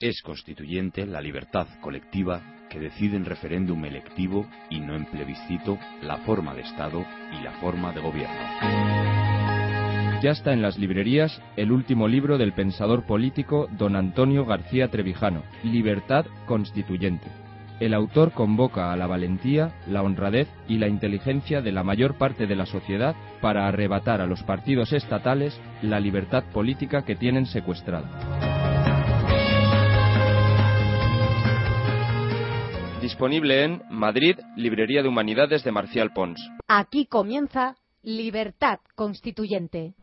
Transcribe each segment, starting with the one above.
Es constituyente la libertad colectiva que decide en referéndum electivo y no en plebiscito la forma de Estado y la forma de gobierno. Ya está en las librerías el último libro del pensador político don Antonio García Trevijano, Libertad Constituyente. El autor convoca a la valentía, la honradez y la inteligencia de la mayor parte de la sociedad para arrebatar a los partidos estatales la libertad política que tienen secuestrada. Disponible en Madrid, Librería de Humanidades de Marcial Pons. Aquí comienza Libertad Constituyente.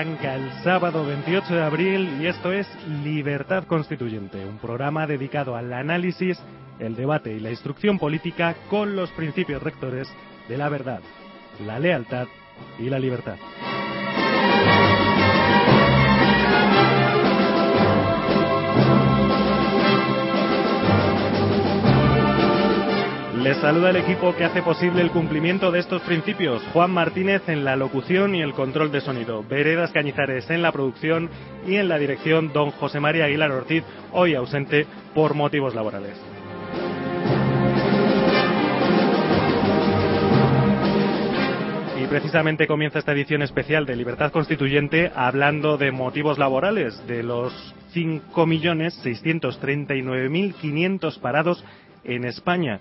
El sábado 28 de abril y esto es Libertad Constituyente, un programa dedicado al análisis, el debate y la instrucción política con los principios rectores de la verdad, la lealtad y la libertad. Les saluda el equipo que hace posible el cumplimiento de estos principios. Juan Martínez en la locución y el control de sonido. Veredas Cañizares en la producción y en la dirección don José María Aguilar Ortiz, hoy ausente por motivos laborales. Y precisamente comienza esta edición especial de Libertad Constituyente hablando de motivos laborales, de los 5.639.500 parados en España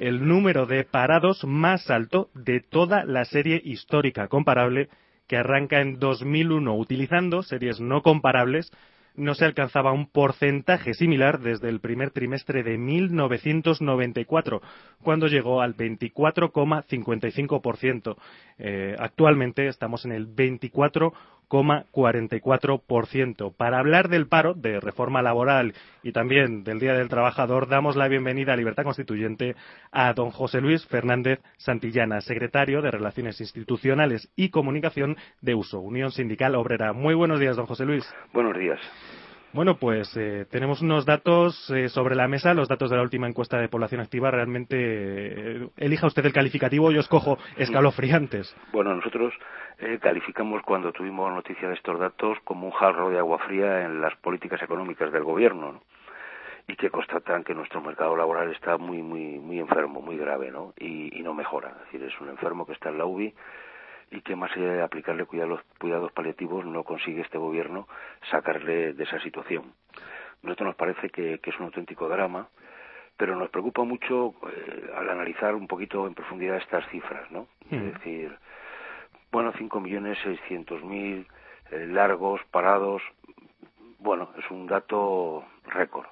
el número de parados más alto de toda la serie histórica comparable que arranca en 2001 utilizando series no comparables no se alcanzaba un porcentaje similar desde el primer trimestre de 1994, cuando llegó al 24,55%. Eh, actualmente estamos en el 24,44%. Para hablar del paro, de reforma laboral y también del Día del Trabajador, damos la bienvenida a Libertad Constituyente a don José Luis Fernández Santillana, secretario de Relaciones Institucionales y Comunicación de Uso, Unión Sindical Obrera. Muy buenos días, don José Luis. Buenos días. Bueno, pues eh, tenemos unos datos eh, sobre la mesa, los datos de la última encuesta de población activa. Realmente, eh, elija usted el calificativo, yo escojo escalofriantes. Bueno, nosotros calificamos cuando tuvimos noticia de estos datos como un jarro de agua fría en las políticas económicas del gobierno y que constatan que nuestro mercado laboral está muy, muy, muy enfermo, muy grave ¿no? y, y no mejora. Es decir, es un enfermo que está en la UBI y que más allá de aplicarle cuidados, cuidados paliativos no consigue este gobierno sacarle de esa situación. A nosotros nos parece que, es un auténtico drama, pero nos preocupa mucho eh, al analizar un poquito en profundidad estas cifras, ¿no? Es hmm. decir, bueno, 5.600.000 eh, largos, parados, bueno, es un dato récord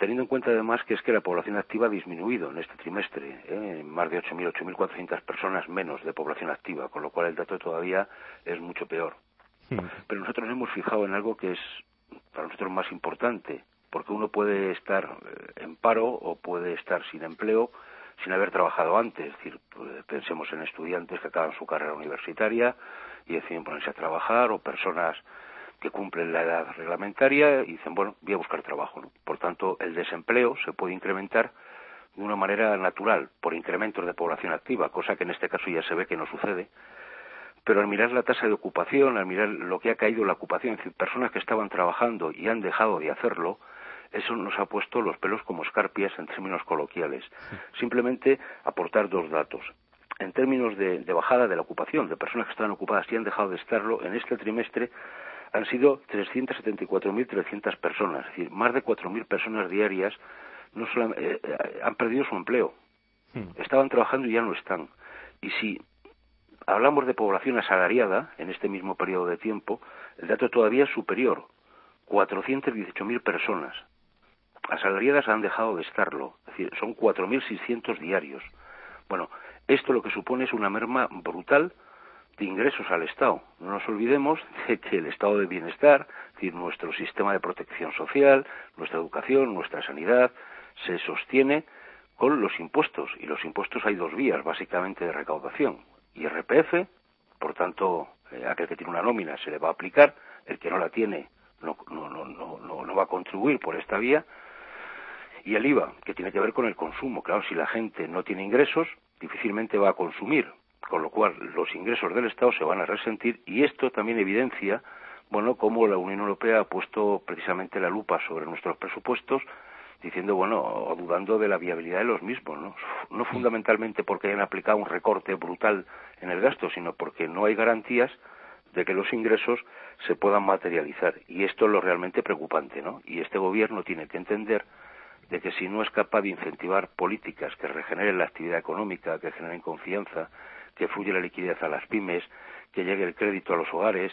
teniendo en cuenta además que es que la población activa ha disminuido en este trimestre, ¿eh? más de 8.000, 8.400 personas menos de población activa, con lo cual el dato todavía es mucho peor. Hmm. Pero nosotros nos hemos fijado en algo que es para nosotros más importante, porque uno puede estar eh, en paro o puede estar sin empleo sin haber trabajado antes. Es decir, pues, pensemos en estudiantes que acaban su carrera universitaria y deciden ponerse a trabajar o personas que cumplen la edad reglamentaria y dicen, bueno, voy a buscar trabajo. Por tanto, el desempleo se puede incrementar de una manera natural, por incrementos de población activa, cosa que en este caso ya se ve que no sucede. Pero al mirar la tasa de ocupación, al mirar lo que ha caído la ocupación, es decir, personas que estaban trabajando y han dejado de hacerlo, eso nos ha puesto los pelos como escarpias en términos coloquiales. Simplemente aportar dos datos. En términos de, de bajada de la ocupación, de personas que estaban ocupadas y han dejado de estarlo, en este trimestre han sido 374.300 personas, es decir, más de 4.000 personas diarias no solamente, eh, eh, han perdido su empleo. Hmm. Estaban trabajando y ya no están. Y si hablamos de población asalariada en este mismo periodo de tiempo, el dato todavía es superior. 418.000 personas asalariadas han dejado de estarlo. Es decir, son 4.600 diarios. Bueno, esto lo que supone es una merma brutal de ingresos al Estado. No nos olvidemos de que el estado de bienestar, es decir, nuestro sistema de protección social, nuestra educación, nuestra sanidad, se sostiene con los impuestos. Y los impuestos hay dos vías, básicamente, de recaudación. IRPF, por tanto, eh, aquel que tiene una nómina se le va a aplicar, el que no la tiene no, no, va a contribuir por esta vía, y el IVA, que tiene que ver con el consumo. Claro, si la gente no tiene ingresos, difícilmente va a consumir, con lo cual los ingresos del Estado se van a resentir y esto también evidencia, bueno, cómo la Unión Europea ha puesto precisamente la lupa sobre nuestros presupuestos diciendo, bueno, o dudando de la viabilidad de los mismos, ¿no? No fundamentalmente porque hayan aplicado un recorte brutal en el gasto, sino porque no hay garantías de que los ingresos se puedan materializar. Y esto es lo realmente preocupante, ¿no? Y este gobierno tiene que entender de que si no es capaz de incentivar políticas que regeneren la actividad económica, que generen confianza, que fluya la liquidez a las pymes, que llegue el crédito a los hogares,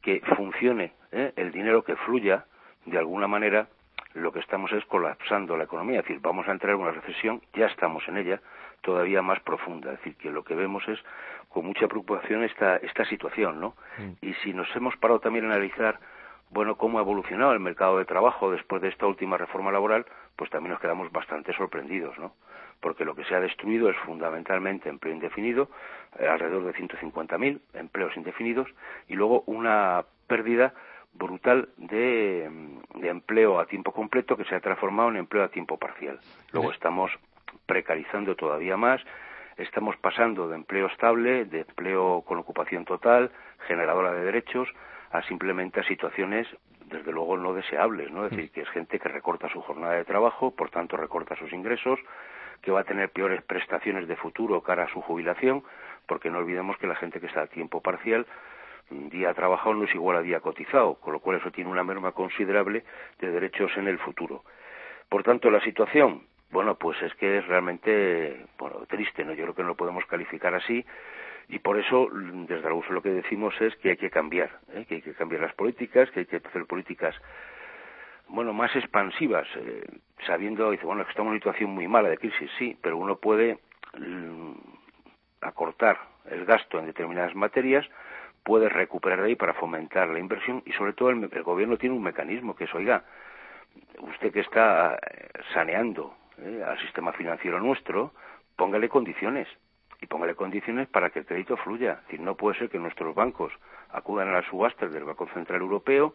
que funcione ¿eh? el dinero que fluya, de alguna manera lo que estamos es colapsando la economía, es decir, vamos a entrar en una recesión, ya estamos en ella, todavía más profunda, es decir, que lo que vemos es con mucha preocupación esta, esta situación, ¿no? Mm. Y si nos hemos parado también a analizar bueno, cómo ha evolucionado el mercado de trabajo después de esta última reforma laboral, pues también nos quedamos bastante sorprendidos, ¿no? Porque lo que se ha destruido es fundamentalmente empleo indefinido, eh, alrededor de 150.000 empleos indefinidos, y luego una pérdida brutal de, mm, de, empleo a tiempo completo que se ha transformado en empleo a tiempo parcial. Luego estamos precarizando todavía más, estamos pasando de empleo estable, de empleo con ocupación total, generadora de derechos, a simplemente a situaciones desde luego no deseables, ¿no? Es decir, que es gente que recorta su jornada de trabajo, por tanto recorta sus ingresos, que va a tener peores prestaciones de futuro cara a su jubilación, porque no olvidemos que la gente que está a tiempo parcial día trabajado no es igual a día cotizado, con lo cual eso tiene una merma considerable de derechos en el futuro. Por tanto, la situación, bueno, pues es que es realmente, bueno, triste, ¿no? Yo creo que no lo podemos calificar así, y por eso, desde luego, lo que decimos es que hay que cambiar, ¿eh? que hay que cambiar las políticas, que hay que hacer políticas bueno, más expansivas, eh, sabiendo, dice, bueno, que estamos en una situación muy mala de crisis, sí, pero uno puede mm, acortar el gasto en determinadas materias, puede recuperar de ahí para fomentar la inversión y sobre todo el, gobierno tiene un mecanismo que es, oiga, usted que está eh, saneando al sistema financiero nuestro, póngale condiciones y póngale condiciones para que el crédito fluya. Es decir, no puede ser que nuestros bancos acudan a las subastas del Banco Central Europeo,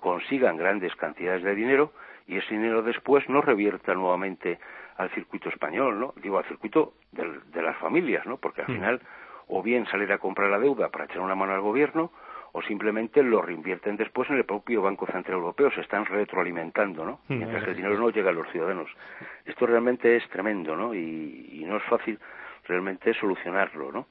consigan grandes cantidades de dinero y ese dinero después no revierta nuevamente al circuito español, ¿no? Digo, al circuito de las familias, ¿no? Porque al mm. final o bien salir a comprar la deuda para echar una mano al gobierno o simplemente lo reinvierten después en el propio Banco Central Europeo, se están retroalimentando, ¿no? Mm, Mientras que el dinero no llega a los ciudadanos. Esto realmente es tremendo, ¿no? y no es fácil realmente solucionarlo, ¿no?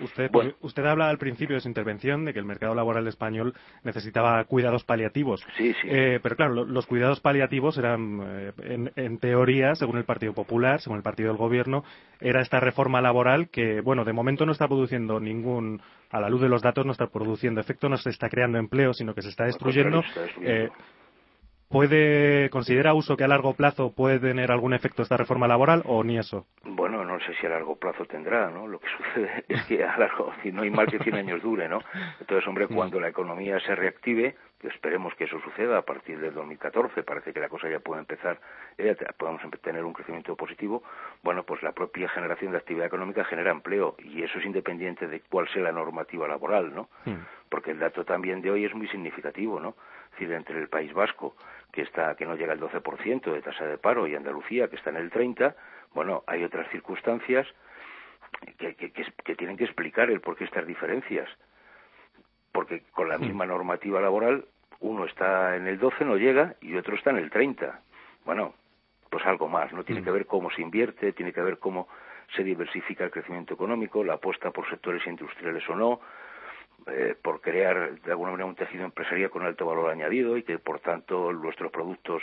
Usted, pues, usted habla al principio de su intervención de que el mercado laboral español necesitaba cuidados paliativos. Sí, sí. Eh, pero claro, los cuidados paliativos eran, eh, en, en, teoría, según el Partido Popular, según el Partido del Gobierno, era esta reforma laboral que, bueno, de momento no está produciendo ningún, a la luz de los datos, no está produciendo efecto, no se está creando empleo, sino que se está destruyendo. Eh, ¿Puede, considera uso que a largo plazo puede tener algún efecto esta reforma laboral o ni eso? Bueno, no sé si a largo plazo tendrá, ¿no? Lo que sucede es que a largo, si no hay mal que 100 años dure, ¿no? Entonces, hombre, mm. cuando la economía se reactive, esperemos que eso suceda a partir del 2014, parece que la cosa ya puede empezar, eh, podemos tener un crecimiento positivo, bueno, pues la propia generación de actividad económica genera empleo y eso es independiente de cuál sea la normativa laboral, ¿no? Mm. Porque el dato también de hoy es muy significativo, ¿no? Es decir, entre el País Vasco, que está que no llega al 12% de tasa de paro y Andalucía, que está en el 30, bueno, hay otras circunstancias que, que, que tienen que explicar el por qué estas diferencias porque con la misma normativa laboral uno está en el 12, no llega, y otro está en el 30. Bueno, pues algo más, ¿no? Tiene que ver cómo se invierte, tiene que ver cómo se diversifica el crecimiento económico, la apuesta por sectores industriales o no, eh, por crear de alguna manera un tejido empresarial con alto valor añadido y que por tanto nuestros productos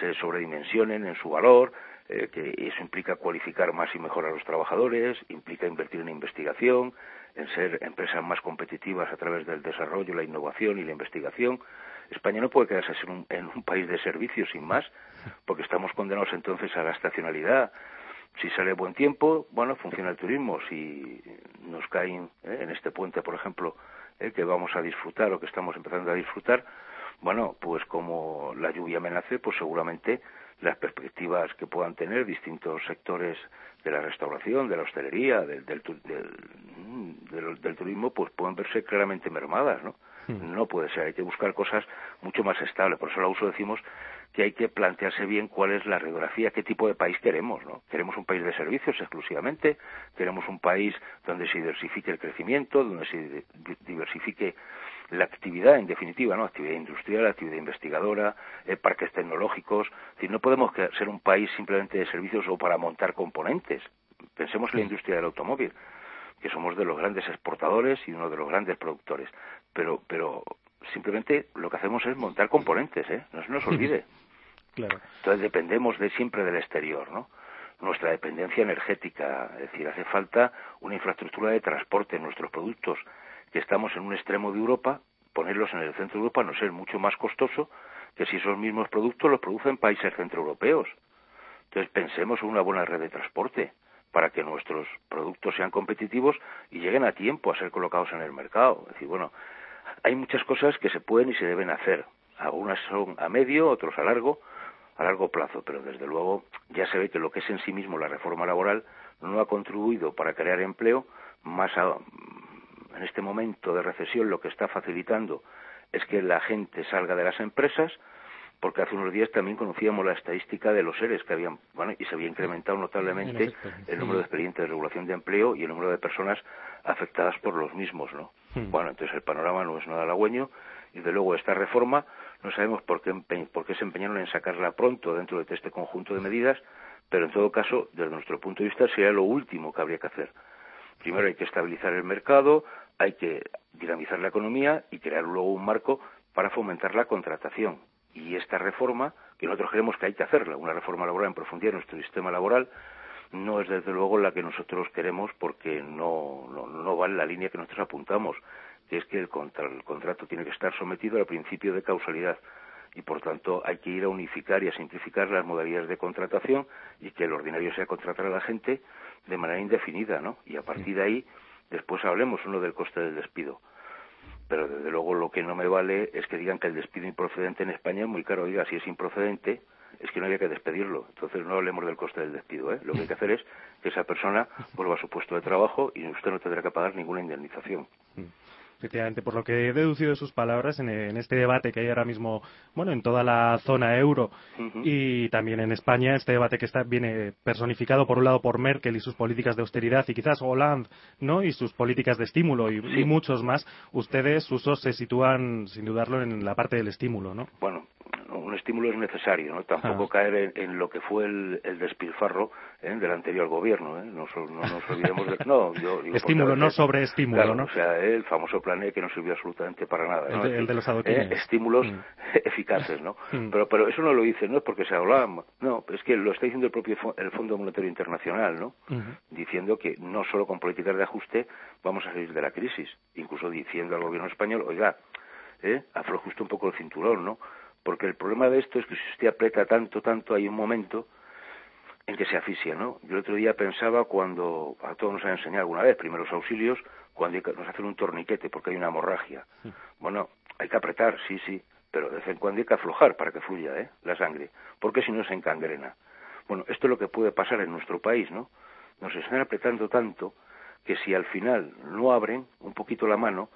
se sobredimensionen en su valor, eh, que eso implica cualificar más y mejor a los trabajadores, implica invertir en investigación, en ser empresas más competitivas a través del desarrollo, la innovación y la investigación. España no puede quedarse en un, país de servicios sin más, porque estamos condenados entonces a la estacionalidad. Si sale buen tiempo, bueno, funciona el turismo. Si nos caen eh, en este puente, por ejemplo, eh, que vamos a disfrutar o que estamos empezando a disfrutar, bueno, pues como la lluvia amenace, pues seguramente las perspectivas que puedan tener distintos sectores de la restauración, de la hostelería, del, del, del, turismo, pues pueden verse claramente mermadas, ¿no? Hmm. No puede ser, hay que buscar cosas mucho más estables. Por eso la uso decimos que hay que plantearse bien cuál es la radiografía, qué tipo de país queremos, ¿no? Queremos un país de servicios exclusivamente, queremos un país donde se diversifique el crecimiento, donde se diversifique la actividad, en definitiva, ¿no? Actividad industrial, actividad investigadora, eh, parques tecnológicos. Es no podemos ser un país simplemente de servicios o para montar componentes. Pensemos en la industria del automóvil, que somos de los grandes exportadores y uno de los grandes productores. Pero, pero simplemente lo que hacemos es montar componentes, ¿eh? No se nos olvide. Entonces dependemos de siempre del exterior, ¿no? Nuestra dependencia energética, es decir, hace falta una infraestructura de transporte nuestros productos que estamos en un extremo de Europa, ponerlos en el centro de Europa no ser mucho más costoso que si esos mismos productos los producen países centroeuropeos. Entonces pensemos en una buena red de transporte para que nuestros productos sean competitivos y lleguen a tiempo a ser colocados en el mercado. Es decir, bueno, hay muchas cosas que se pueden y se deben hacer. Algunas son a medio, otros a largo, a largo plazo, pero desde luego ya se ve que lo que es en sí mismo la reforma laboral no ha contribuido para crear empleo más a, en este momento de recesión lo que está facilitando es que la gente salga de las empresas, porque hace unos días también conocíamos la estadística de los seres que habían, bueno, y se había incrementado notablemente el número de expedientes de regulación de empleo y el número de personas afectadas por los mismos, ¿no? Hmm. Bueno, entonces el panorama no es nada halagüeño y de luego esta reforma no sabemos por qué, se empeñaron en sacarla pronto dentro de este conjunto de medidas, pero en todo caso, desde nuestro punto de vista, sería lo último que habría que hacer. Primero hay que estabilizar el mercado, hay que dinamizar la economía y crear luego un marco para fomentar la contratación. Y esta reforma, que nosotros creemos que hay que hacerla, una reforma laboral en profundidad en nuestro sistema laboral, no es desde luego la que nosotros queremos porque no, no, no va en la línea que nosotros apuntamos, que es que el, el contrato tiene que estar sometido al principio de causalidad y por tanto hay que ir a unificar y a simplificar las modalidades de contratación y que el ordinario sea contratar a la gente de manera indefinida, ¿no? Y a partir de ahí Después hablemos uno del coste del despido. Pero desde luego lo que no me vale es que digan que el despido improcedente en España es muy caro. Diga, si es improcedente, es que no había que despedirlo. Entonces no hablemos del coste del despido. ¿eh? Lo que hay que hacer es que esa persona vuelva a su puesto de trabajo y usted no tendrá que pagar ninguna indemnización. Efectivamente, por lo que he deducido de sus palabras en, este debate que hay ahora mismo, bueno, en toda la zona euro y también en España, este debate que está viene personificado por un lado por Merkel y sus políticas de austeridad y quizás Hollande, ¿no? Y sus políticas de estímulo y, y muchos más. Ustedes, usos, se sitúan sin dudarlo en la parte del estímulo, ¿no? Bueno, un estímulo es necesario, ¿no? Tampoco ah. caer en, lo que fue el, despilfarro ¿eh? del anterior gobierno, ¿eh? No, nos olvidemos de... No, yo Estímulo, no sobre estímulo, ¿no? O sea, el famoso plan E que no sirvió absolutamente para nada, ¿no? El de, los. ¿eh? Estímulos mm. eficaces, ¿no? Mm. Pero, pero eso no lo dice, no es porque se hablaba... No, es que lo está diciendo el propio el Fondo Monetario Internacional, ¿no? Diciendo que no solo con políticas de ajuste vamos a salir de la crisis, incluso diciendo al gobierno español, oiga, ¿eh? afloje usted un poco el cinturón, ¿no? Porque el problema de esto es que si usted aprieta tanto, tanto, hay un momento en que se asfixia, ¿no? Yo el otro día pensaba cuando a todos nos han enseñado alguna vez primeros auxilios, cuando nos hacen un torniquete porque hay una hemorragia. Bueno, hay que apretar, sí, sí, pero de vez en cuando hay que aflojar para que fluya ¿eh? la sangre, porque si no se encangrena. Bueno, esto es lo que puede pasar en nuestro país, ¿no? Nos están apretando tanto que si al final no abren un poquito la mano,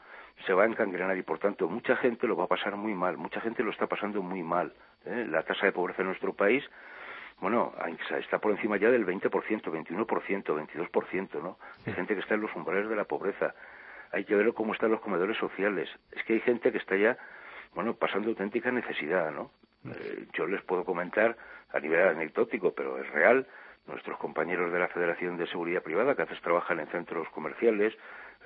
se va a encangrenar y por tanto mucha gente lo va a pasar muy mal, mucha gente lo está pasando muy mal. ¿eh? La tasa de pobreza en nuestro país, bueno, está por encima ya del 20%, 21%, 22%, ¿no? Hay gente que está en los umbrales de la pobreza. Hay que ver cómo están los comedores sociales. Es que hay gente que está ya, bueno, pasando auténtica necesidad, ¿no? Eh, yo les puedo comentar a nivel anecdótico, pero es real, nuestros compañeros de la Federación de Seguridad Privada, que a veces trabajan en centros comerciales,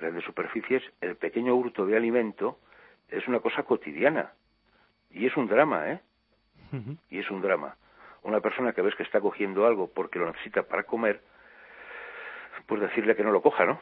grandes superficies, el pequeño hurto de alimento es una cosa cotidiana. Y es un drama, ¿eh? Y es un drama. Una persona que ves que está cogiendo algo porque lo necesita para comer, pues decirle que no lo coja, ¿no?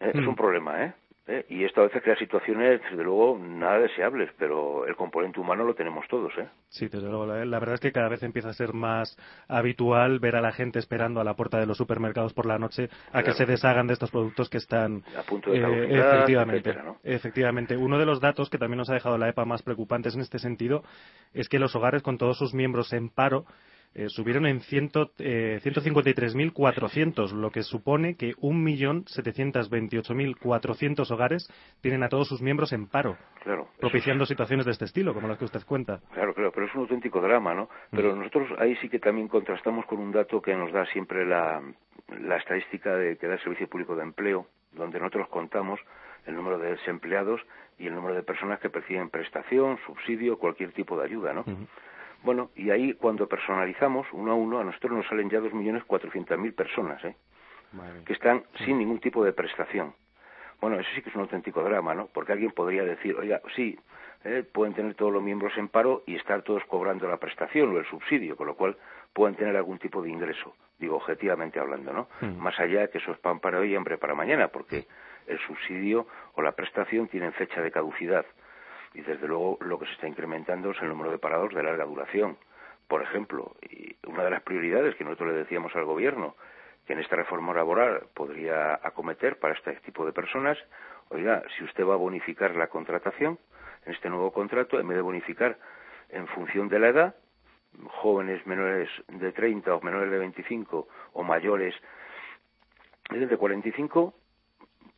Eh, es un problema, ¿eh? ¿Eh? Y esto a veces crea situaciones, desde luego, nada deseables, pero el componente humano lo tenemos todos. ¿eh? Sí, desde luego. La, verdad es que cada vez empieza a ser más habitual ver a la gente esperando a la puerta de los supermercados por la noche a que se deshagan de estos productos que están. A punto de eh, efectivamente, efectivamente. Uno de los datos que también nos ha dejado la EPA más preocupantes en este sentido es que los hogares con todos sus miembros en paro eh, subieron en eh, 153.400, lo que supone que 1.728.400 hogares tienen a todos sus miembros en paro, claro, propiciando situaciones de este estilo, como las que usted cuenta. Claro, claro, pero es un auténtico drama, ¿no? Pero mm. nosotros ahí sí que también contrastamos con un dato que nos da siempre la, la estadística de que da el Servicio Público de Empleo, donde nosotros contamos el número de desempleados y el número de personas que perciben prestación, subsidio, cualquier tipo de ayuda, ¿no? Bueno, y ahí cuando personalizamos uno a uno, a nosotros nos salen ya 2.400.000 personas, ¿eh? que están sin ningún tipo de prestación. Bueno, eso sí que es un auténtico drama, ¿no? Porque alguien podría decir, oiga, sí, ¿eh? pueden tener todos los miembros en paro y estar todos cobrando la prestación o el subsidio, con lo cual pueden tener algún tipo de ingreso, digo, objetivamente hablando, ¿no? Hmm. Más allá de que eso es pan para hoy y hambre para mañana, porque el subsidio o la prestación tienen fecha de caducidad y desde luego lo que se está incrementando es el número de parados de larga duración. Por ejemplo, y una de las prioridades que nosotros le decíamos al gobierno que en esta reforma laboral podría acometer para este tipo de personas, oiga, si usted va a bonificar la contratación en este nuevo contrato, en vez de bonificar en función de la edad, jóvenes menores de 30 o menores de 25 o mayores de 45,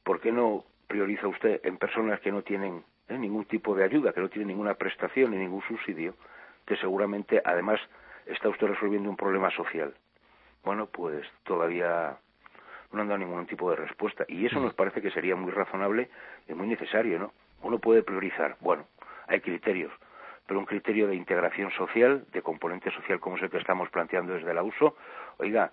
¿por qué no prioriza usted en personas que no tienen ¿eh? ningún tipo de ayuda, que no tiene ninguna prestación ni ningún subsidio, que seguramente además está usted resolviendo un problema social. Bueno, pues todavía no han dado ningún tipo de respuesta y eso mm. nos parece que sería muy razonable y muy necesario, ¿no? Uno puede priorizar, bueno, hay criterios, pero un criterio de integración social, de componente social como es el que estamos planteando desde la uso, oiga,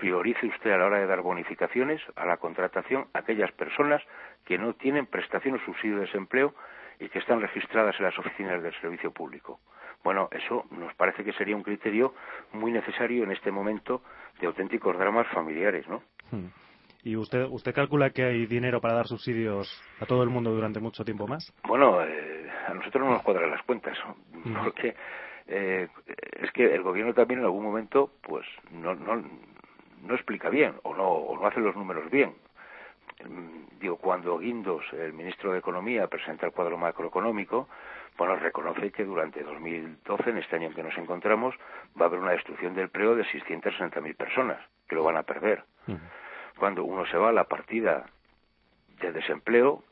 priorice usted a la hora de dar bonificaciones a la contratación a aquellas personas que no tienen prestación o subsidio de desempleo y que están registradas en las oficinas del servicio público. Bueno, eso nos parece que sería un criterio muy necesario en este momento de auténticos dramas familiares, ¿no? Hmm. ¿Y usted, usted calcula que hay dinero para dar subsidios a todo el mundo durante mucho tiempo más? Bueno, eh, a nosotros no nos cuadran las cuentas, hmm. porque eh, es que el gobierno también en algún momento, pues, no, no, no explica bien o no, o no hace los números bien. Digo, cuando Guindos, el ministro de Economía, presenta el cuadro macroeconómico, bueno, reconoce que durante 2012, en este año en que nos encontramos, va a haber una destrucción del empleo de 660.000 personas, que lo van a perder. Cuando uno se va a la partida de desempleo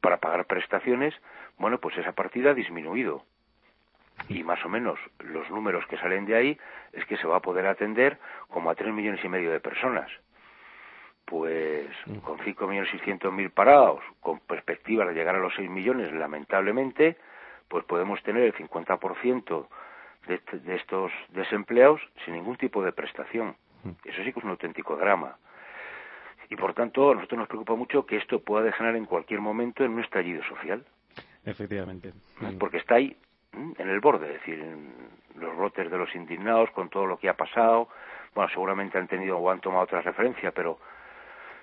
para pagar prestaciones, bueno, pues esa partida ha disminuido y más o menos los números que salen de ahí es que se va a poder atender como a tres millones y medio de personas. Pues mm. con cinco millones y mil parados, con perspectiva de llegar a los seis millones, lamentablemente, pues podemos tener el 50% de, de estos desempleados sin ningún tipo de prestación. Mm. Eso sí que es un auténtico drama. Y por tanto, a nosotros nos preocupa mucho que esto pueda degenerar en cualquier momento en un estallido social. Efectivamente. Porque está ahí, en el borde, es decir, los brotes de los indignados con todo lo que ha pasado. Bueno, seguramente han tenido o han tomado otra referencia, pero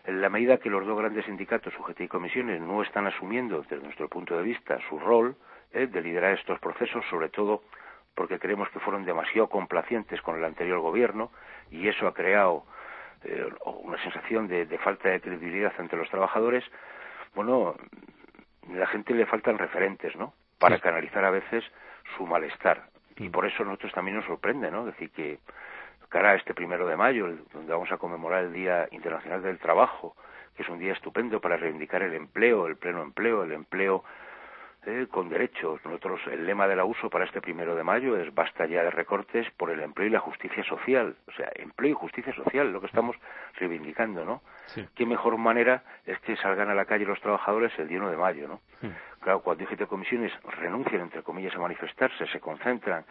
en la medida que los dos grandes sindicatos, UGT y comisiones, no están asumiendo, desde nuestro punto de vista, su rol eh, de liderar estos procesos, sobre todo porque creemos que fueron demasiado complacientes con el anterior gobierno y eso ha creado eh, una sensación de, falta de credibilidad ante los trabajadores, bueno, a la gente le faltan referentes, ¿no? Para canalizar a veces su malestar. Y por eso a nosotros también nos sorprende, ¿no? Decir que cara a este primero de mayo, donde vamos a conmemorar el Día Internacional del Trabajo, que es un día estupendo para reivindicar el empleo, el pleno empleo, el empleo eh, con derechos. Nosotros, el lema del uso para este primero de mayo es basta ya de recortes por el empleo y la justicia social. O sea, empleo y justicia social, lo que estamos reivindicando, ¿no? Qué mejor manera es que salgan a la calle los trabajadores el día 1 de mayo, ¿no? Claro, cuando de comisiones renuncian, entre comillas, a manifestarse, se concentran,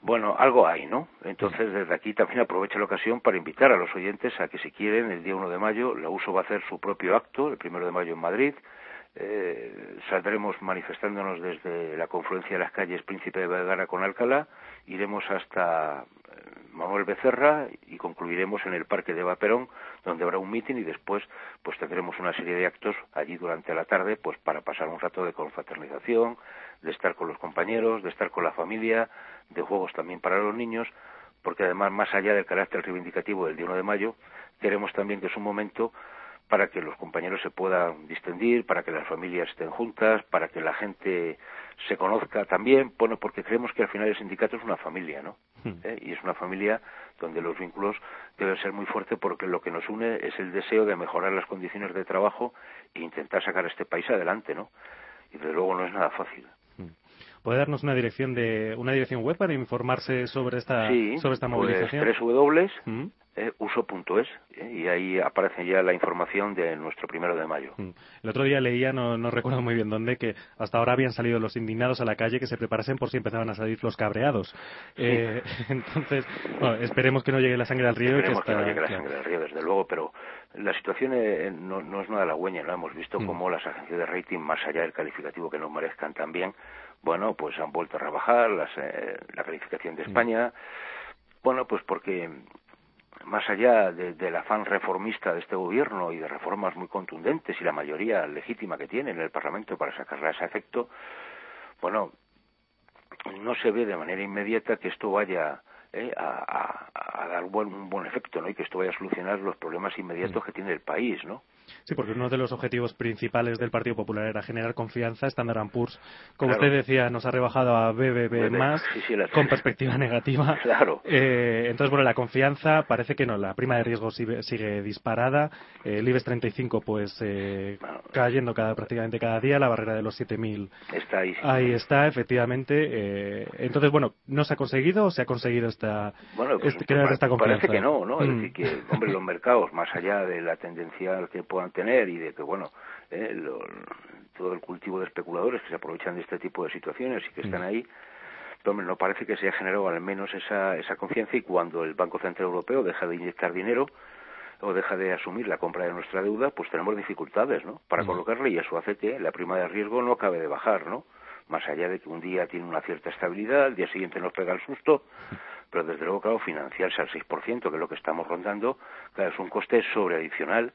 bueno, algo hay, ¿no? Entonces, desde aquí también aprovecho la ocasión para invitar a los oyentes a que si quieren, el día 1 de mayo, la USO va a hacer su propio acto, el primero de mayo en Madrid. Eh, saldremos manifestándonos desde la confluencia de las calles Príncipe de Vergara con Alcalá, iremos hasta eh, Manuel Becerra y concluiremos en el Parque de Vaperón, donde habrá un mitin y después pues tendremos una serie de actos allí durante la tarde pues para pasar un rato de confraternización, de estar con los compañeros, de estar con la familia, de juegos también para los niños, porque además, más allá del carácter reivindicativo del día 1 de mayo, queremos también que es un momento para que los compañeros se puedan distendir, para que las familias estén juntas, para que la gente se conozca también, bueno, porque creemos que al final el sindicato es una familia, ¿no? Hmm. ¿Eh? Y es una familia donde los vínculos deben ser muy fuertes porque lo que nos une es el deseo de mejorar las condiciones de trabajo e intentar sacar a este país adelante, ¿no? Y desde luego no es nada fácil. ¿Puede darnos una dirección de una dirección web para informarse sobre esta sobre esta pues movilización? Pues ¿Mm? eh, uso.es eh, y ahí aparece ya la información de nuestro primero de mayo. Mm. El otro día leía, no, no recuerdo muy bien dónde, que hasta ahora habían salido los indignados a la calle que se preparasen por si empezaban a salir los cabreados. Eh, entonces, esperemos que no llegue la sangre al río. Esperemos que, no llegue la sangre al río, desde luego, pero la situación eh, no, es nada halagüeña, ¿no? Hemos visto mm. cómo las agencias de rating, más allá del calificativo que nos merezcan también, bueno, pues han vuelto a rebajar eh, la calificación de mm. España. Bueno, pues porque más allá del afán reformista de este gobierno y de reformas muy contundentes y la mayoría legítima que tiene en el Parlamento para sacarla a ese efecto, bueno, no se ve de manera inmediata que esto vaya eh, a, dar un buen, un buen efecto, ¿no? Y que esto vaya a solucionar los problemas inmediatos mm. que tiene el país, ¿no? Sí, porque uno de los objetivos principales del Partido Popular era generar confianza. Standard Poor's, como usted decía, nos ha rebajado a BBB más con perspectiva negativa. Claro. Eh, entonces, bueno, la confianza parece que no. La prima de riesgo sigue, disparada. Eh, el IBEX 35, pues, eh, cayendo cada, prácticamente cada día. La barrera de los 7.000. Está ahí. Ahí está, efectivamente. Eh, entonces, bueno, ¿no se ha conseguido o se ha conseguido esta, bueno, pues, este, crear esta confianza? Parece que no, ¿no? Es mm. decir, que, hombre, los mercados, más allá de la tendencia que puedan tener y de que, bueno, eh, todo el cultivo de especuladores que se aprovechan de este tipo de situaciones y que están mm. ahí, hombre, no parece que se haya generado al menos esa, esa confianza y cuando el Banco Central Europeo deja de inyectar dinero o deja de asumir la compra de nuestra deuda, pues tenemos dificultades, ¿no? Para mm. colocarle y eso hace que la prima de riesgo no acabe de bajar, ¿no? Más allá de que un día tiene una cierta estabilidad, el día siguiente nos pega el susto, pero desde luego, claro, financiarse al 6%, que es lo que estamos rondando, claro, es un coste sobreadicional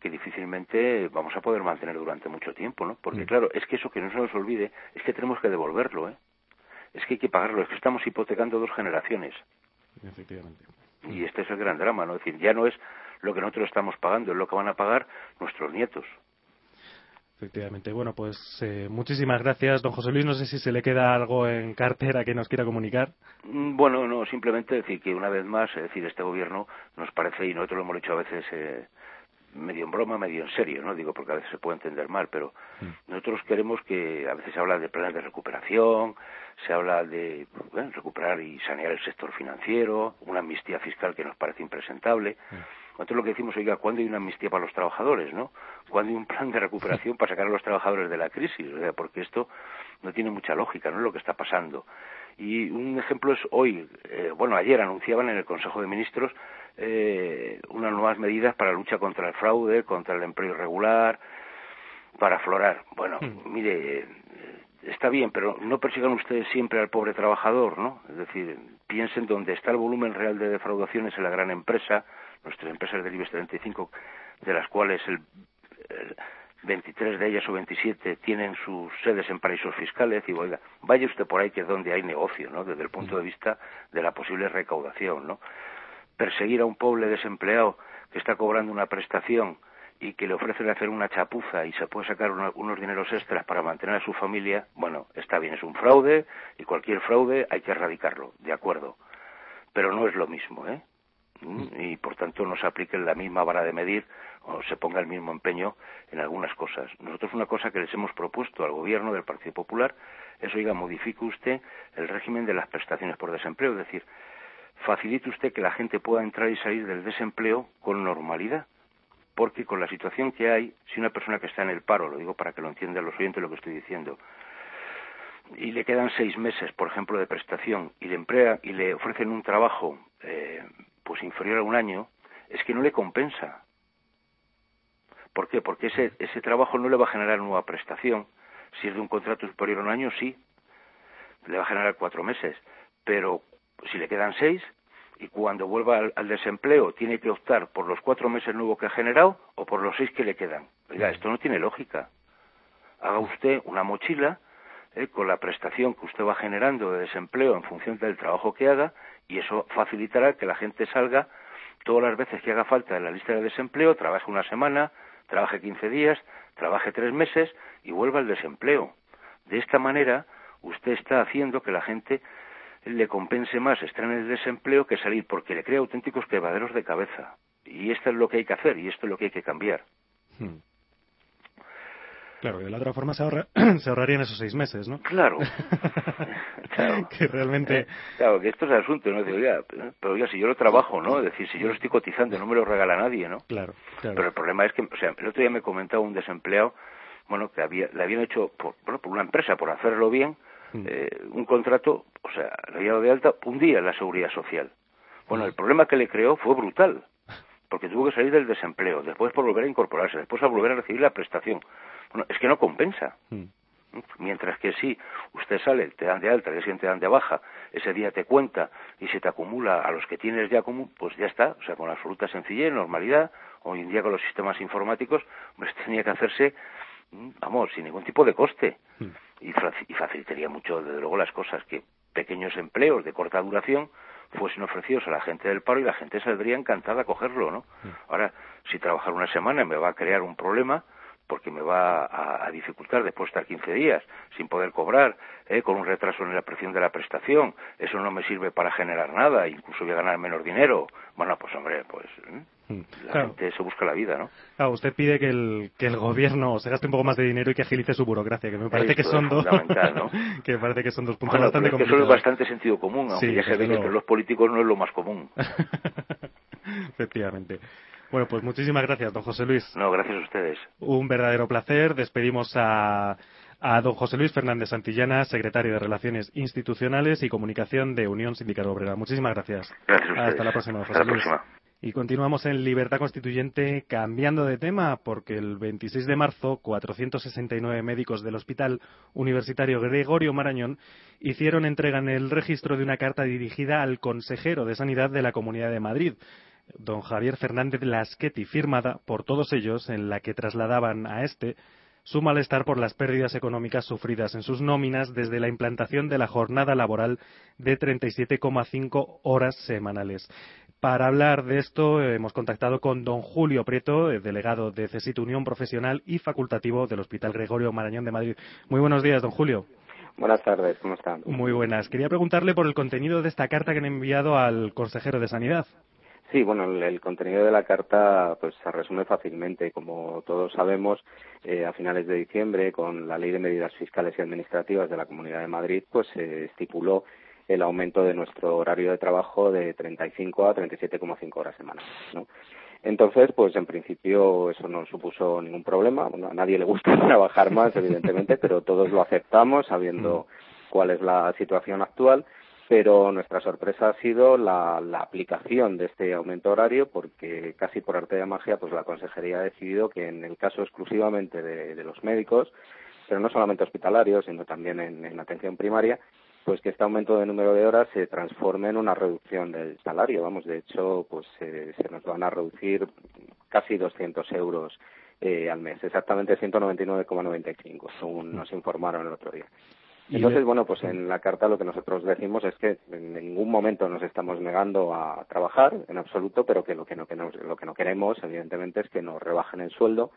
que difícilmente vamos a poder mantener durante mucho tiempo, ¿no? Porque, mm. claro, es que eso que no se nos olvide es que tenemos que devolverlo, ¿eh? Es que hay que pagarlo, es que estamos hipotecando dos generaciones. Efectivamente. Y este es el gran drama, ¿no? Es decir, ya no es lo que nosotros estamos pagando, es lo que van a pagar nuestros nietos. Efectivamente. Bueno, pues eh, muchísimas gracias, don José Luis. No sé si se le queda algo en cartera que nos quiera comunicar. Mm, bueno, no, simplemente decir que una vez más, es decir, este gobierno nos parece, y nosotros lo hemos dicho a veces, eh, medio en broma, medio en serio, ¿no? Digo, porque a veces se puede entender mal, pero mm. nosotros queremos que a veces se habla de planes de recuperación, se habla de recuperar y sanear el sector financiero, una amnistía fiscal que nos parece impresentable. Mm. Nosotros lo que decimos, oiga, ¿cuándo hay una amnistía para los trabajadores, no? ¿Cuándo hay un plan de recuperación para sacar a los trabajadores de la crisis? O sea, porque esto no tiene mucha lógica, ¿no? Es lo que está pasando. Y un ejemplo es hoy, eh, bueno, ayer anunciaban en el Consejo de Ministros eh, unas nuevas medidas para la lucha contra el fraude, contra el empleo irregular, para aflorar. Bueno, hmm. mire, eh, está bien, pero no persigan ustedes siempre al pobre trabajador, ¿no? Es decir, piensen dónde está el volumen real de defraudaciones en la gran empresa, nuestras empresas del IBEX 35, de las cuales el 23 de ellas o 27 tienen sus sedes en paraísos fiscales, y oiga, vaya usted por ahí que es donde hay negocio, ¿no? Desde el punto de vista de la posible recaudación, ¿no? Perseguir a un pobre desempleado que está cobrando una prestación y que le ofrecen hacer una chapuza y se puede sacar unos dineros extras para mantener a su familia, bueno, está bien, es un fraude y cualquier fraude hay que erradicarlo, de acuerdo. Pero no es lo mismo, ¿eh? Mm, y por tanto no se aplique la misma vara de medir o se ponga el mismo empeño en algunas cosas. Nosotros una cosa que les hemos propuesto al gobierno del Partido Popular es, oiga, modifique usted el régimen de las prestaciones por desempleo, es decir, facilite usted que la gente pueda entrar y salir del desempleo con normalidad. Porque con la situación que hay, si una persona que está en el paro, lo digo para que lo entiendan los oyentes lo que estoy diciendo, y le quedan seis meses, por ejemplo, de prestación, y le emplea y le ofrecen un trabajo eh, pues inferior a un año, es que no le compensa. ¿Por qué? Porque ese, ese trabajo no le va a generar nueva prestación. Si es de un contrato superior a un año, sí. Le va a generar cuatro meses. Pero si le quedan seis y cuando vuelva al, desempleo tiene que optar por los cuatro meses nuevos que ha generado o por los seis que le quedan. Oiga, esto no tiene lógica. Haga usted una mochila eh, con la prestación que usted va generando de desempleo en función del trabajo que haga y eso facilitará que la gente salga todas las veces que haga falta en la lista de desempleo, trabaje una semana, trabaje 15 días, trabaje tres meses y vuelva al desempleo. De esta manera, usted está haciendo que la gente le compense más estar en el desempleo que salir, porque le crea auténticos quebraderos de cabeza. Y esto es lo que hay que hacer y esto es lo que hay que cambiar. Hmm. Claro, de la otra forma se, ahorra, se ahorrarían esos seis meses, ¿no? Claro. claro. que realmente... Eh, claro, que esto es el asunto, ¿no? pero oiga, si yo lo trabajo, ¿no? Es decir, si yo lo estoy cotizando, no me lo regala nadie, ¿no? Claro, claro. Pero el problema es que, o sea, el otro día me comentaba un desempleado, bueno, que había, le habían hecho, por, bueno, por una empresa, por hacerlo bien, mm. eh, un contrato, o sea, le había dado de alta un día en la seguridad social. Bueno, el problema que le creó fue brutal, porque tuvo que salir del desempleo, después por volver a incorporarse, después a volver a recibir la prestación. Bueno, es que no compensa. Mm. Mientras que si usted sale, te dan de alta, el día te dan de baja, ese día te cuenta y se te acumula a los que tienes ya común, pues ya está, o sea, con absoluta sencillez, normalidad, hoy en día con los sistemas informáticos, pues tenía que hacerse, mm, vamos, sin ningún tipo de coste. Mm. Y, y facilitaría mucho, desde luego, las cosas, que pequeños empleos de corta duración fuesen ofrecidos a la gente del paro y la gente saldría encantada a cogerlo, ¿no? Ahora, si trabajar una semana me va a crear un problema, porque me va a, dificultar después estar 15 días sin poder cobrar, ¿eh? con un retraso en la presión de la prestación, eso no me sirve para generar nada, incluso voy a ganar menos dinero. Bueno, pues hombre, pues ¿eh? hmm, la gente se busca la vida, ¿no? Claro, usted pide que el, que el gobierno se gaste un poco más de dinero y que agilice su burocracia, que me parece que son dos que parece que son dos puntos bastante complicados. Eso es bastante sentido común, aunque ya se ve que entre los políticos no es lo más común. Efectivamente. Bueno, pues muchísimas gracias, don José Luis. No, gracias a ustedes. Un verdadero placer. Despedimos a, a don José Luis Fernández Santillana, secretario de Relaciones Institucionales y Comunicación de Unión Sindical Obrera. Muchísimas gracias. Gracias a Hasta la próxima, José Luis. Y continuamos en Libertad Constituyente cambiando de tema porque el 26 de marzo 469 médicos del Hospital Universitario Gregorio Marañón hicieron entrega en el registro de una carta dirigida al consejero de Sanidad de la Comunidad de Madrid, don Javier Fernández Lasqueti, firmada por todos ellos en la que trasladaban a este su malestar por las pérdidas económicas sufridas en sus nóminas desde la implantación de la jornada laboral de 37,5 horas semanales. Para hablar de esto hemos contactado con don Julio Prieto, delegado de CESIT Unión Profesional y facultativo del Hospital Gregorio Marañón de Madrid. Muy buenos días, don Julio. Buenas tardes, ¿cómo están? Muy buenas. Quería preguntarle por el contenido de esta carta que han enviado al consejero de Sanidad. Sí, bueno, el, contenido de la carta pues se resume fácilmente. Como todos sabemos, eh, a finales de diciembre, con la Ley de Medidas Fiscales y Administrativas de la Comunidad de Madrid, pues se estipuló el aumento de nuestro horario de trabajo de 35 a 37,5 horas semanales, ¿no? Entonces, pues en principio eso no supuso ningún problema. a nadie le gusta trabajar más, evidentemente, pero todos lo aceptamos sabiendo mm. cuál es la situación actual pero nuestra sorpresa ha sido la, aplicación de este aumento horario porque casi por arte de magia pues la consejería ha decidido que en el caso exclusivamente de, los médicos pero no solamente hospitalarios sino también en, atención primaria pues que este aumento de número de horas se transforme en una reducción del salario vamos de hecho pues se nos van a reducir casi 200 euros eh, al mes, exactamente 199,95, según nos informaron el otro día. Entonces, bueno, pues en la carta lo que nosotros decimos es que en ningún momento nos estamos negando a trabajar, en absoluto, pero que lo que no, que lo que no queremos, evidentemente, es que nos rebajen el sueldo.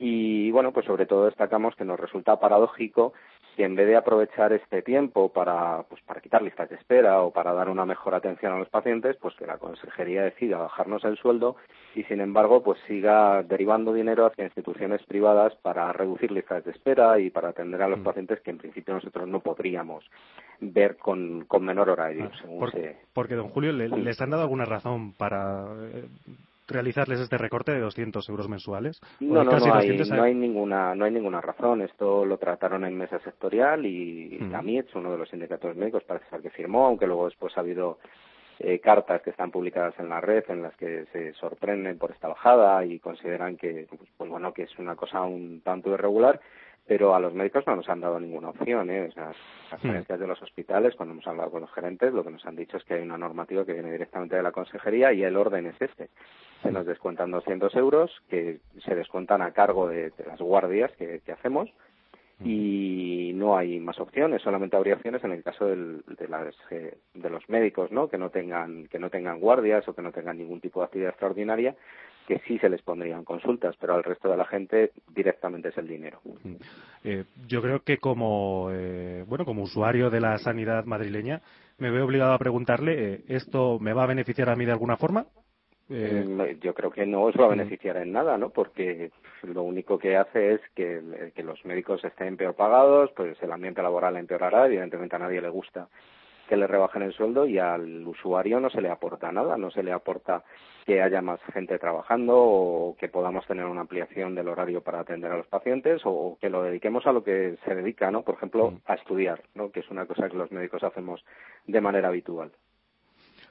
Y bueno, pues sobre todo destacamos que nos resulta paradójico que en vez de aprovechar este tiempo para, pues para quitar listas de espera o para dar una mejor atención a los pacientes, pues que la consejería decida bajarnos el sueldo y sin embargo pues siga derivando dinero hacia instituciones privadas para reducir listas de espera y para atender a los mm. pacientes que en principio nosotros no podríamos ver con, con menor horario. Ah, porque, don Julio, ¿les han dado alguna razón para eh, realizarles este recorte de 200 euros mensuales? No, no, no hay, no hay, ninguna, no hay ninguna razón. Esto lo trataron en mesa sectorial y a mí es uno de los sindicatos médicos, parece ser que firmó, aunque luego después ha habido eh, cartas que están publicadas en la red en las que se sorprenden por esta bajada y consideran que, pues, pues bueno, que es una cosa un tanto irregular pero a los médicos no nos han dado ninguna opción. ¿eh? O las gerencias de los hospitales, cuando hemos hablado con los gerentes, lo que nos han dicho es que hay una normativa que viene directamente de la consejería y el orden es este. Se nos descuentan 200 euros que se descuentan a cargo de, las guardias que, hacemos y no hay más opciones, solamente habría opciones en el caso del, de, las, eh, de los médicos, ¿no? Que no tengan que no tengan guardias o que no tengan ningún tipo de actividad extraordinaria que sí se les pondrían consultas, pero al resto de la gente directamente es el dinero. Eh, yo creo que como eh, bueno como usuario de la sanidad madrileña me veo obligado a preguntarle eh, esto me va a beneficiar a mí de alguna forma. Mm, yo creo que no os va a beneficiar en nada, ¿no? Porque lo único que hace es que, que los médicos estén peor pagados, pues el ambiente laboral empeorará, evidentemente a nadie le gusta que le rebajen el sueldo y al usuario no se le aporta nada, no se le aporta que haya más gente trabajando o que podamos tener una ampliación del horario para atender a los pacientes o que lo dediquemos a lo que se dedica, ¿no? Por ejemplo, mm. a estudiar, ¿no? Que es una cosa que los médicos hacemos de manera habitual.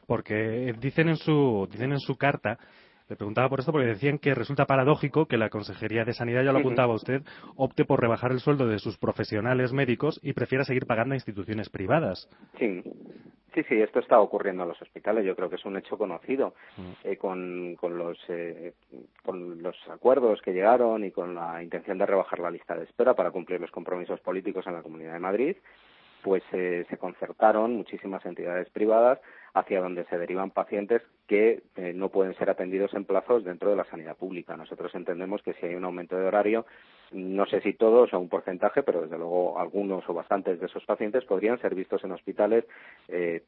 Porque dicen en su dicen en su carta le preguntaba por esto porque decían que resulta paradójico que la Consejería de Sanidad, ya lo apuntaba usted, opte por rebajar el sueldo de sus profesionales médicos y prefiera seguir pagando a instituciones privadas. Sí. Sí, sí, esto está ocurriendo en los hospitales. Yo creo que es un hecho conocido mm. eh, con, con, los, eh, con los acuerdos que llegaron y con la intención de rebajar la lista de espera para cumplir los compromisos políticos en la Comunidad de Madrid pues se concertaron muchísimas entidades privadas hacia donde se derivan pacientes que eh, no pueden ser atendidos en plazos dentro de la sanidad pública. Nosotros entendemos que si hay un aumento de horario, no sé si todos o un porcentaje, pero desde luego algunos o bastantes de esos pacientes podrían ser vistos en hospitales eh,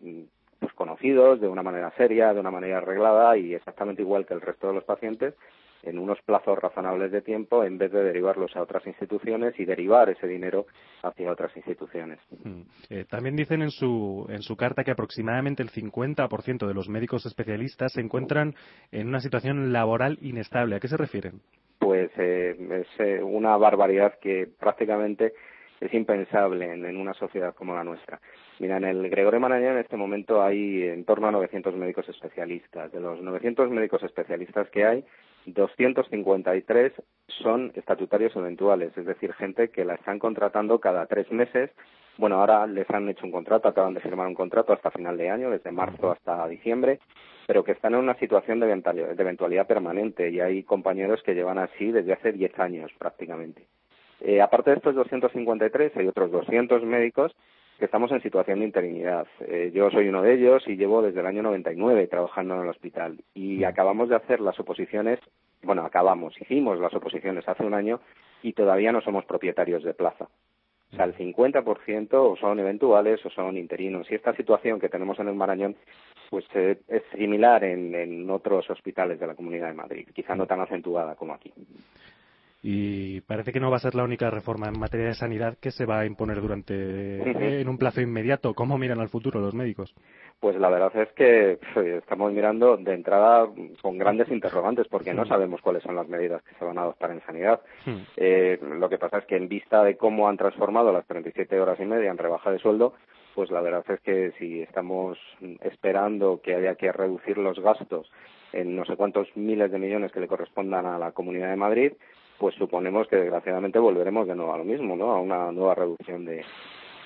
pues conocidos de una manera seria, de una manera arreglada y exactamente igual que el resto de los pacientes en unos plazos razonables de tiempo en vez de derivarlos a otras instituciones y derivar ese dinero hacia otras instituciones. Mm. Eh, también dicen en su, en su carta que aproximadamente el 50% de los médicos especialistas se encuentran en una situación laboral inestable. ¿A qué se refieren? Pues eh, es eh, una barbaridad que prácticamente es impensable en, una sociedad como la nuestra. Mira, en el Gregorio Marañón en este momento hay en torno a 900 médicos especialistas. De los 900 médicos especialistas que hay, 253 son estatutarios eventuales, es decir, gente que la están contratando cada tres meses. Bueno, ahora les han hecho un contrato, acaban de firmar un contrato hasta final de año, desde marzo hasta diciembre, pero que están en una situación de eventualidad permanente y hay compañeros que llevan así desde hace diez años prácticamente. Eh, aparte de estos 253, hay otros 200 médicos que estamos en situación de interinidad. Eh, yo soy uno de ellos y llevo desde el año 99 trabajando en el hospital. Y acabamos de hacer las oposiciones, bueno, acabamos, hicimos las oposiciones hace un año y todavía no somos propietarios de plaza. O sea, el 50% o son eventuales o son interinos. Y esta situación que tenemos en el Marañón pues eh, es similar en, en otros hospitales de la Comunidad de Madrid, quizá no tan acentuada como aquí y parece que no va a ser la única reforma en materia de sanidad que se va a imponer durante en un plazo inmediato. ¿Cómo miran al futuro los médicos? Pues la verdad es que estamos mirando de entrada con grandes interrogantes porque no sabemos cuáles son las medidas que se van a adoptar en sanidad. Eh, lo que pasa es que en vista de cómo han transformado las 37 horas y media en rebaja de sueldo, pues la verdad es que si estamos esperando que haya que reducir los gastos en no sé cuántos miles de millones que le correspondan a la Comunidad de Madrid, pues suponemos que desgraciadamente volveremos de nuevo a lo mismo, ¿no? A una nueva reducción de,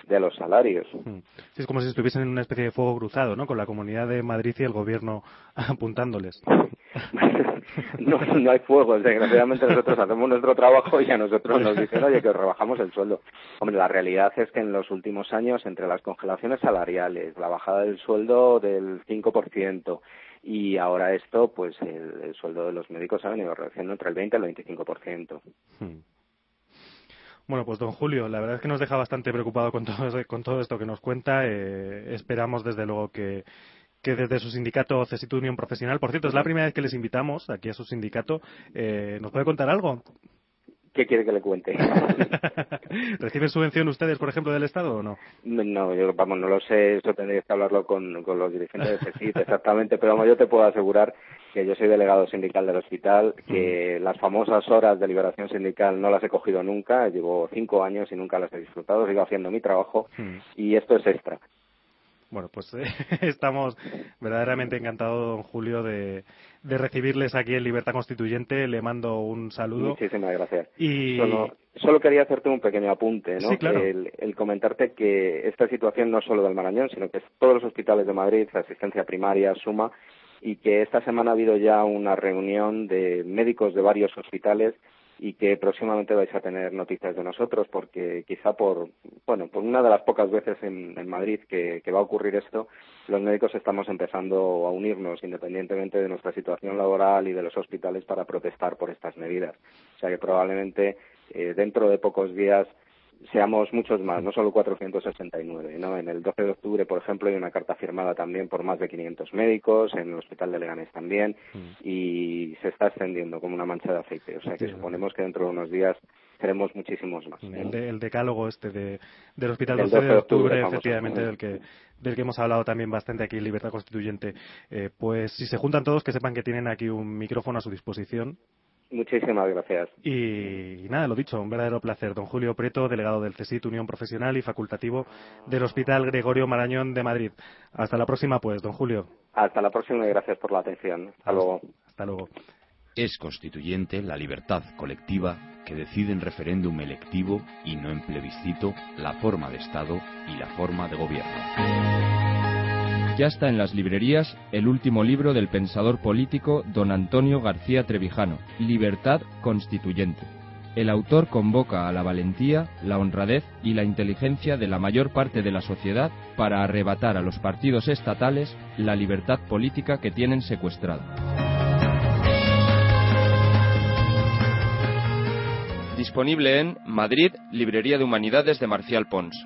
de los salarios. Mm. es como si estuviesen en una especie de fuego cruzado, ¿no? Con la Comunidad de Madrid y el Gobierno apuntándoles. no, no hay fuego. Desgraciadamente nosotros hacemos nuestro trabajo y a nosotros nos dicen, oye, que rebajamos el sueldo. Hombre, la realidad es que en los últimos años, entre las congelaciones salariales, la bajada del sueldo del 5%, y ahora esto, pues el, sueldo de los médicos ha venido reduciendo entre el 20 y el 25%. Hmm. Bueno, pues don Julio, la verdad es que nos deja bastante preocupado con todo, con todo esto que nos cuenta. Eh, esperamos desde luego que, que desde su sindicato CESIT Unión Profesional, por cierto, es la primera vez que les invitamos aquí a su sindicato, eh, ¿nos puede contar algo? ¿Qué quiere que le cuente? ¿Reciben subvención ustedes, por ejemplo, del Estado o no? No, yo, vamos, no lo sé, eso tendrías que hablarlo con, los dirigentes de CESIT exactamente, pero vamos, yo te puedo asegurar que yo soy delegado sindical del hospital, que las famosas horas de liberación sindical no las he cogido nunca, llevo cinco años y nunca las he disfrutado, sigo haciendo mi trabajo y esto es extra. Bueno, pues eh, estamos verdaderamente encantados, don Julio, de, recibirles aquí en Libertad Constituyente. Le mando un saludo. Muchísimas gracias. Y... Solo, quería hacerte un pequeño apunte, ¿no? Sí, claro. el, comentarte que esta situación no es solo del Marañón, sino que es todos los hospitales de Madrid, asistencia primaria, suma, y que esta semana ha habido ya una reunión de médicos de varios hospitales y que próximamente vais a tener noticias de nosotros porque quizá por bueno por una de las pocas veces en, Madrid que, va a ocurrir esto los médicos estamos empezando a unirnos independientemente de nuestra situación laboral y de los hospitales para protestar por estas medidas. O sea que probablemente eh, dentro de pocos días seamos muchos más, no solo 469. ¿no? En el 12 de octubre, por ejemplo, hay una carta firmada también por más de 500 médicos, en el Hospital de Leganés también, mm. y se está extendiendo como una mancha de aceite. O sea que suponemos que dentro de unos días seremos muchísimos más. El, decálogo este de, del Hospital 12 de octubre, efectivamente, del que, del que hemos hablado también bastante aquí en Libertad Constituyente. Eh, pues si se juntan todos, que sepan que tienen aquí un micrófono a su disposición Muchísimas gracias. Y, nada, lo dicho, un verdadero placer. Don Julio Preto, delegado del CESIT, Unión Profesional y Facultativo del Hospital Gregorio Marañón de Madrid. Hasta la próxima, pues, don Julio. Hasta la próxima y gracias por la atención. Hasta, luego. Hasta luego. Es constituyente la libertad colectiva que decide en referéndum electivo y no en plebiscito la forma de Estado y la forma de gobierno. Ya está en las librerías el último libro del pensador político don Antonio García Trevijano, Libertad Constituyente. El autor convoca a la valentía, la honradez y la inteligencia de la mayor parte de la sociedad para arrebatar a los partidos estatales la libertad política que tienen secuestrada. Disponible en Madrid, Librería de Humanidades de Marcial Pons.